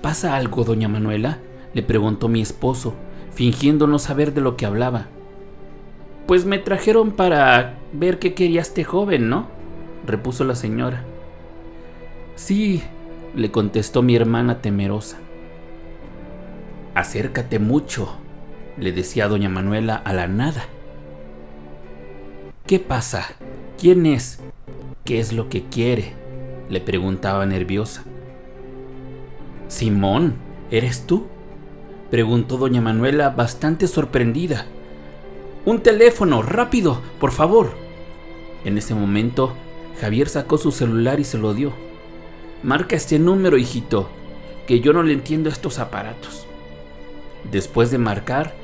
¿Pasa algo, doña Manuela? le preguntó mi esposo, fingiendo no saber de lo que hablaba. Pues me trajeron para ver qué quería este joven, ¿no? repuso la señora. Sí, le contestó mi hermana temerosa. Acércate mucho, le decía doña Manuela a la nada. ¿Qué pasa? ¿Quién es? ¿Qué es lo que quiere? le preguntaba nerviosa. Simón, ¿eres tú? preguntó doña Manuela bastante sorprendida. Un teléfono, rápido, por favor. En ese momento, Javier sacó su celular y se lo dio. Marca este número, hijito, que yo no le entiendo a estos aparatos. Después de marcar,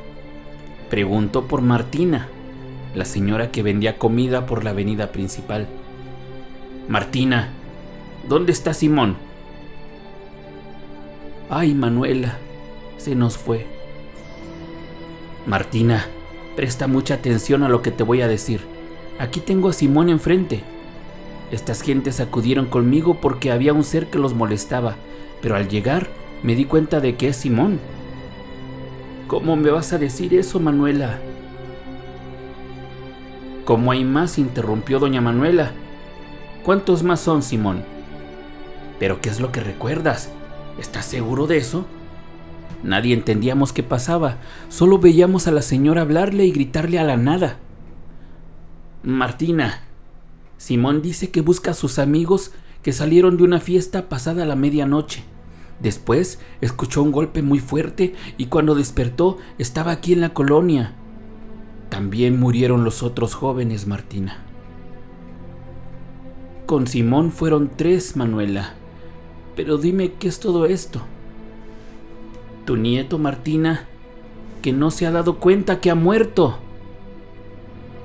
preguntó por Martina, la señora que vendía comida por la avenida principal. Martina, ¿dónde está Simón? Ay, Manuela, se nos fue. Martina, presta mucha atención a lo que te voy a decir. Aquí tengo a Simón enfrente. Estas gentes acudieron conmigo porque había un ser que los molestaba, pero al llegar me di cuenta de que es Simón. ¿Cómo me vas a decir eso, Manuela? ¿Cómo hay más? interrumpió doña Manuela. ¿Cuántos más son, Simón? ¿Pero qué es lo que recuerdas? ¿Estás seguro de eso? Nadie entendíamos qué pasaba, solo veíamos a la señora hablarle y gritarle a la nada. Martina, Simón dice que busca a sus amigos que salieron de una fiesta pasada la medianoche. Después escuchó un golpe muy fuerte y cuando despertó estaba aquí en la colonia. También murieron los otros jóvenes, Martina. Con Simón fueron tres, Manuela. Pero dime qué es todo esto. Tu nieto, Martina, que no se ha dado cuenta que ha muerto.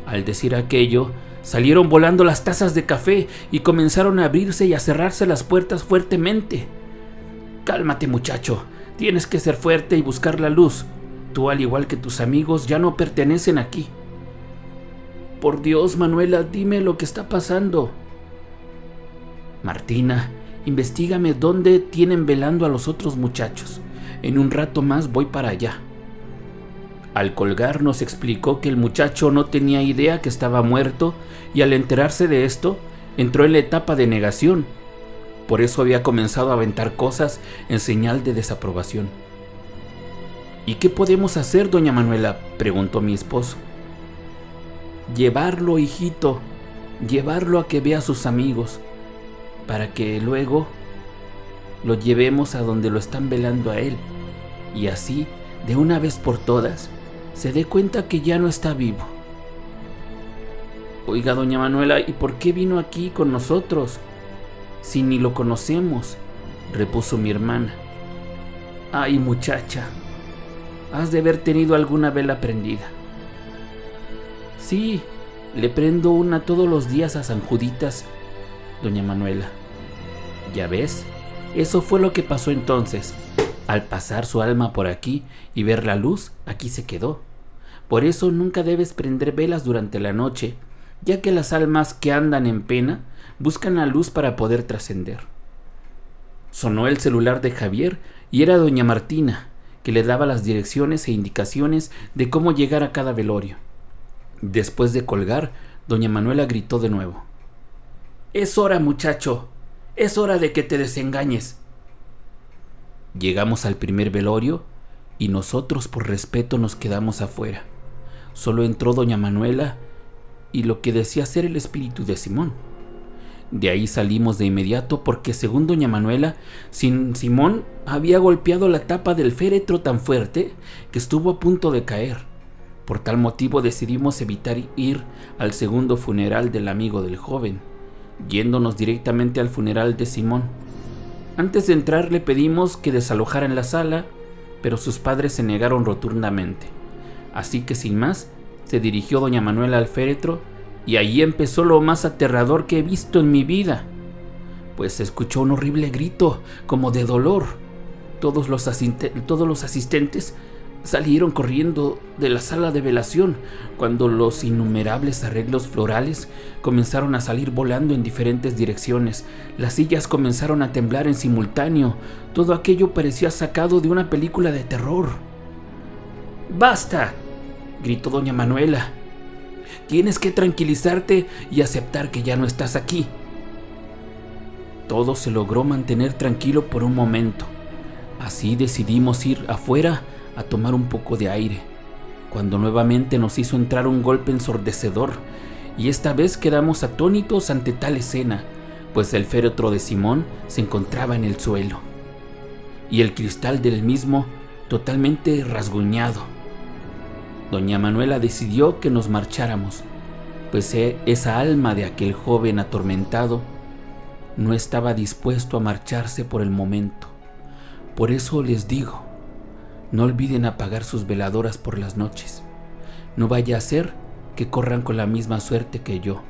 Al decir aquello, salieron volando las tazas de café y comenzaron a abrirse y a cerrarse las puertas fuertemente. Cálmate, muchacho. Tienes que ser fuerte y buscar la luz. Tú, al igual que tus amigos, ya no pertenecen aquí. Por Dios, Manuela, dime lo que está pasando. Martina, Investígame dónde tienen velando a los otros muchachos. En un rato más voy para allá. Al colgar nos explicó que el muchacho no tenía idea que estaba muerto y al enterarse de esto entró en la etapa de negación. Por eso había comenzado a aventar cosas en señal de desaprobación. ¿Y qué podemos hacer, doña Manuela? preguntó mi esposo. Llevarlo, hijito, llevarlo a que vea a sus amigos para que luego lo llevemos a donde lo están velando a él y así, de una vez por todas, se dé cuenta que ya no está vivo. Oiga, doña Manuela, ¿y por qué vino aquí con nosotros? Si ni lo conocemos, repuso mi hermana. Ay, muchacha, has de haber tenido alguna vela prendida. Sí, le prendo una todos los días a San Juditas, doña Manuela. Ya ves, eso fue lo que pasó entonces. Al pasar su alma por aquí y ver la luz, aquí se quedó. Por eso nunca debes prender velas durante la noche, ya que las almas que andan en pena buscan la luz para poder trascender. Sonó el celular de Javier y era doña Martina, que le daba las direcciones e indicaciones de cómo llegar a cada velorio. Después de colgar, doña Manuela gritó de nuevo. Es hora, muchacho. Es hora de que te desengañes. Llegamos al primer velorio y nosotros por respeto nos quedamos afuera. Solo entró doña Manuela y lo que decía ser el espíritu de Simón. De ahí salimos de inmediato porque según doña Manuela, sin Simón había golpeado la tapa del féretro tan fuerte que estuvo a punto de caer. Por tal motivo decidimos evitar ir al segundo funeral del amigo del joven, yéndonos directamente al funeral de Simón. Antes de entrar le pedimos que desalojaran la sala, pero sus padres se negaron rotundamente. Así que sin más, se dirigió doña Manuela al féretro y allí empezó lo más aterrador que he visto en mi vida, pues se escuchó un horrible grito, como de dolor. Todos los, todos los asistentes salieron corriendo de la sala de velación cuando los innumerables arreglos florales comenzaron a salir volando en diferentes direcciones. Las sillas comenzaron a temblar en simultáneo. Todo aquello parecía sacado de una película de terror. ¡Basta! gritó doña Manuela. Tienes que tranquilizarte y aceptar que ya no estás aquí. Todo se logró mantener tranquilo por un momento. Así decidimos ir afuera a tomar un poco de aire, cuando nuevamente nos hizo entrar un golpe ensordecedor, y esta vez quedamos atónitos ante tal escena, pues el féretro de Simón se encontraba en el suelo, y el cristal del mismo totalmente rasguñado. Doña Manuela decidió que nos marcháramos, pues e, esa alma de aquel joven atormentado no estaba dispuesto a marcharse por el momento. Por eso les digo, no olviden apagar sus veladoras por las noches. No vaya a ser que corran con la misma suerte que yo,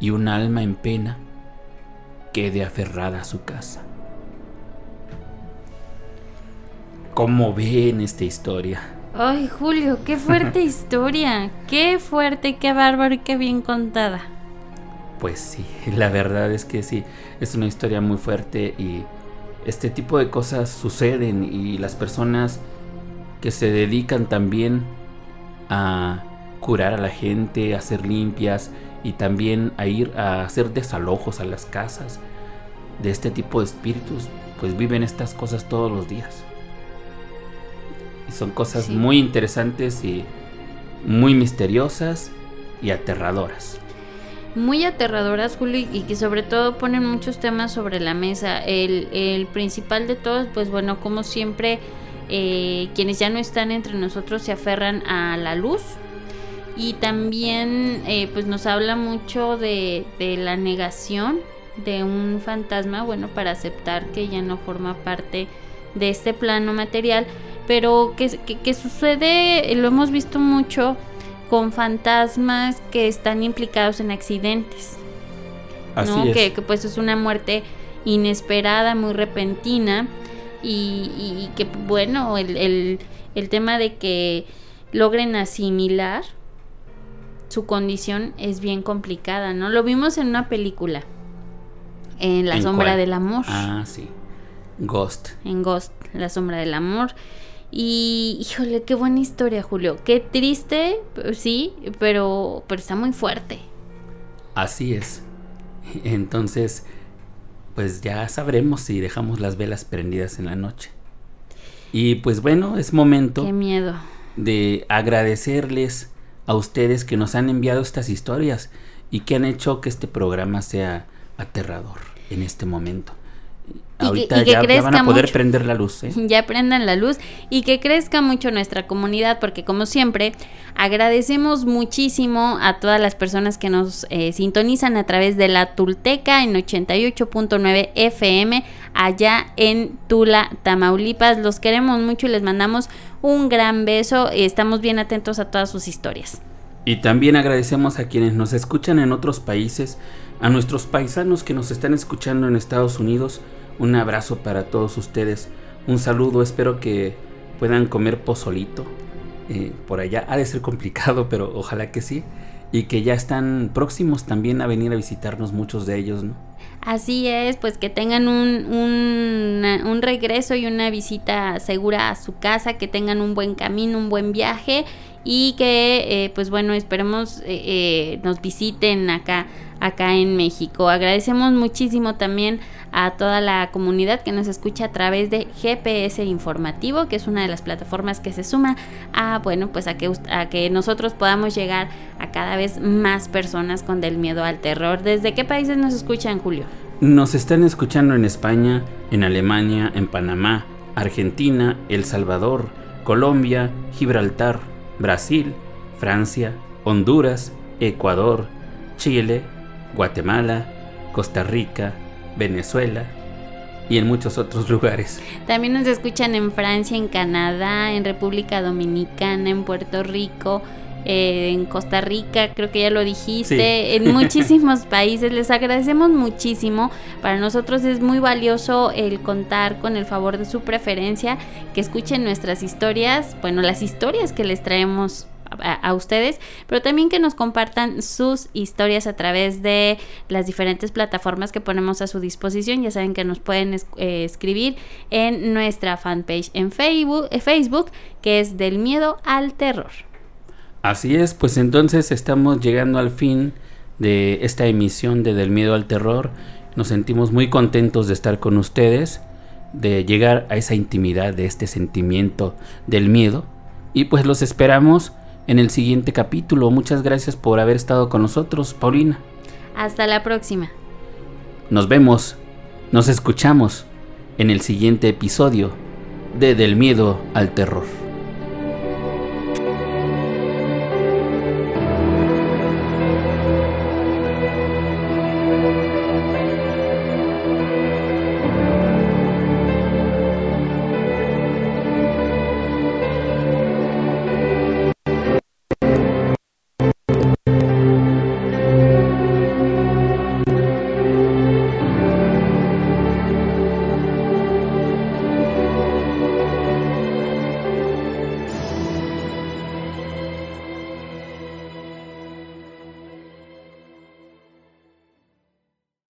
y un alma en pena quede aferrada a su casa. ¿Cómo ven esta historia? Ay, Julio, qué fuerte historia. Qué fuerte, qué bárbaro y qué bien contada. Pues sí, la verdad es que sí, es una historia muy fuerte y este tipo de cosas suceden y las personas que se dedican también a curar a la gente, a hacer limpias y también a ir a hacer desalojos a las casas de este tipo de espíritus, pues viven estas cosas todos los días. Son cosas muy interesantes y muy misteriosas y aterradoras. Muy aterradoras, Julio, y que sobre todo ponen muchos temas sobre la mesa. El, principal de todos, pues bueno, como siempre, eh, quienes ya no están entre nosotros se aferran a la luz. Y también eh, pues nos habla mucho de, de la negación de un fantasma, bueno, para aceptar que ya no forma parte de este plano material pero que, sucede, lo hemos visto mucho con fantasmas que están implicados en accidentes. Así Que, pues es una muerte inesperada, muy repentina y, que bueno, el, el, tema de que logren asimilar su condición es bien complicada, ¿no? Lo vimos en una película, en La Sombra del Amor. Ah, sí. Ghost. En Ghost, La Sombra del Amor. Y híjole, qué buena historia, Julio. Qué triste, sí, pero, pero está muy fuerte. Así es. Entonces, pues ya sabremos si dejamos las velas prendidas en la noche. Y pues bueno, es momento. Qué miedo. De agradecerles a ustedes que nos han enviado estas historias y que han hecho que este programa sea aterrador en este momento. Ahorita ya, van a poder prender la luz. ¿eh? Ya prendan la luz y que crezca mucho nuestra comunidad porque como siempre agradecemos muchísimo a todas las personas que nos eh, sintonizan a través de la Tulteca en 88.9 FM allá en Tula, Tamaulipas. Los queremos mucho y les mandamos un gran beso y estamos bien atentos a todas sus historias. Y también agradecemos a quienes nos escuchan en otros países, a nuestros paisanos que nos están escuchando en Estados Unidos un abrazo para todos ustedes. Un saludo. Espero que puedan comer pozolito. Eh, por allá ha de ser complicado, pero ojalá que sí. Y que ya están próximos también a venir a visitarnos muchos de ellos, ¿no? Así es, pues que tengan un, un, regreso y una visita segura a su casa, que tengan un buen camino, un buen viaje y que, eh, pues bueno, esperemos eh, eh, nos visiten acá acá en México. Agradecemos muchísimo también a toda la comunidad que nos escucha a través de GPS Informativo, que es una de las plataformas que se suma a, bueno, pues a que, a que nosotros podamos llegar a cada vez más personas con del miedo al terror. ¿Desde qué países nos escuchan, Julio? Nos están escuchando en España, en Alemania, en Panamá, Argentina, El Salvador, Colombia, Gibraltar, Brasil, Francia, Honduras, Ecuador, Chile, Guatemala, Costa Rica, Venezuela y en muchos otros lugares. También nos escuchan en Francia, en Canadá, en República Dominicana, en Puerto Rico, eh, en Costa Rica, creo que ya lo dijiste, en muchísimos países. Les agradecemos muchísimo. Para nosotros es muy valioso el contar con el favor de su preferencia, que escuchen nuestras historias, bueno, las historias que les traemos a, ustedes, pero también que nos compartan sus historias a través de las diferentes plataformas que ponemos a su disposición. Ya saben que nos pueden eh, escribir en nuestra fanpage en Facebook, eh, Facebook, que es del miedo al terror. Así es, pues entonces estamos llegando al fin de esta emisión de Del miedo al terror. Nos sentimos muy contentos de estar con ustedes, de llegar a esa intimidad de este sentimiento del miedo. Y pues los esperamos en el siguiente capítulo. Muchas gracias por haber estado con nosotros, Paulina. Hasta la próxima. Nos vemos, nos escuchamos en el siguiente episodio de Del Miedo al Terror.